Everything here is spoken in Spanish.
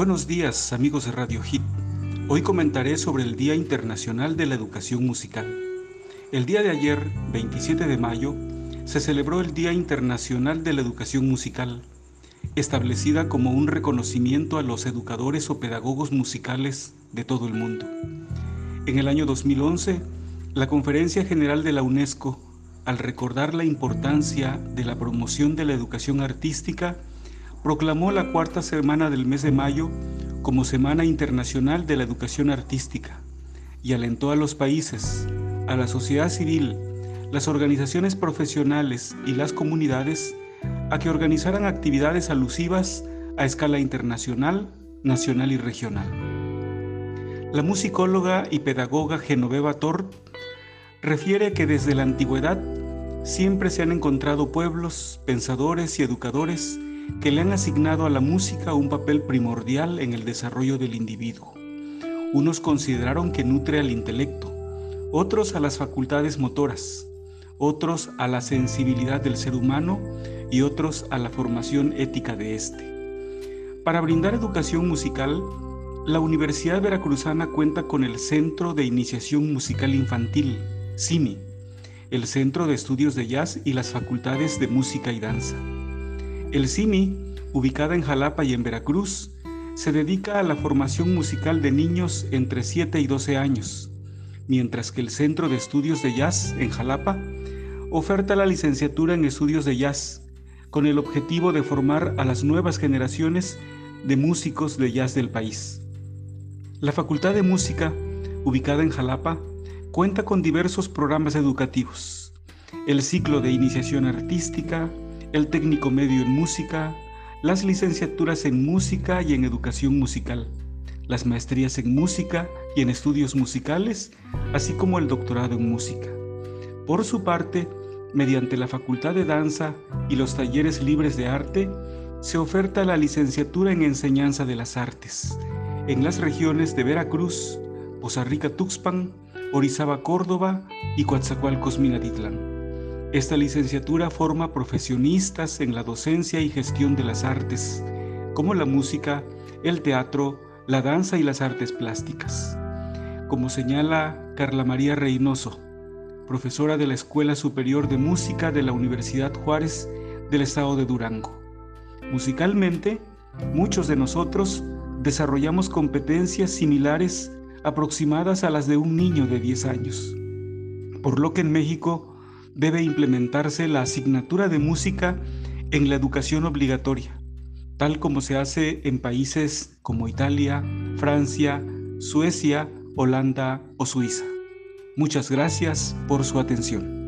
Buenos días amigos de Radio Hit. Hoy comentaré sobre el Día Internacional de la Educación Musical. El día de ayer, 27 de mayo, se celebró el Día Internacional de la Educación Musical, establecida como un reconocimiento a los educadores o pedagogos musicales de todo el mundo. En el año 2011, la Conferencia General de la UNESCO, al recordar la importancia de la promoción de la educación artística, proclamó la cuarta semana del mes de mayo como Semana Internacional de la Educación Artística y alentó a los países, a la sociedad civil, las organizaciones profesionales y las comunidades a que organizaran actividades alusivas a escala internacional, nacional y regional. La musicóloga y pedagoga Genoveva Tort refiere que desde la antigüedad siempre se han encontrado pueblos, pensadores y educadores que le han asignado a la música un papel primordial en el desarrollo del individuo. Unos consideraron que nutre al intelecto, otros a las facultades motoras, otros a la sensibilidad del ser humano y otros a la formación ética de éste. Para brindar educación musical, la Universidad Veracruzana cuenta con el Centro de Iniciación Musical Infantil, CIMI, el Centro de Estudios de Jazz y las Facultades de Música y Danza. El CIMI, ubicada en Jalapa y en Veracruz, se dedica a la formación musical de niños entre 7 y 12 años, mientras que el Centro de Estudios de Jazz en Jalapa oferta la licenciatura en estudios de jazz, con el objetivo de formar a las nuevas generaciones de músicos de jazz del país. La Facultad de Música, ubicada en Jalapa, cuenta con diversos programas educativos, el ciclo de iniciación artística, el técnico medio en música, las licenciaturas en música y en educación musical, las maestrías en música y en estudios musicales, así como el doctorado en música. Por su parte, mediante la Facultad de Danza y los talleres libres de arte, se oferta la licenciatura en enseñanza de las artes en las regiones de Veracruz, Poza Rica Tuxpan, Orizaba Córdoba y Coatzacoalcos Minatitlán. Esta licenciatura forma profesionistas en la docencia y gestión de las artes, como la música, el teatro, la danza y las artes plásticas. Como señala Carla María Reynoso, profesora de la Escuela Superior de Música de la Universidad Juárez del Estado de Durango. Musicalmente, muchos de nosotros desarrollamos competencias similares aproximadas a las de un niño de 10 años, por lo que en México debe implementarse la asignatura de música en la educación obligatoria, tal como se hace en países como Italia, Francia, Suecia, Holanda o Suiza. Muchas gracias por su atención.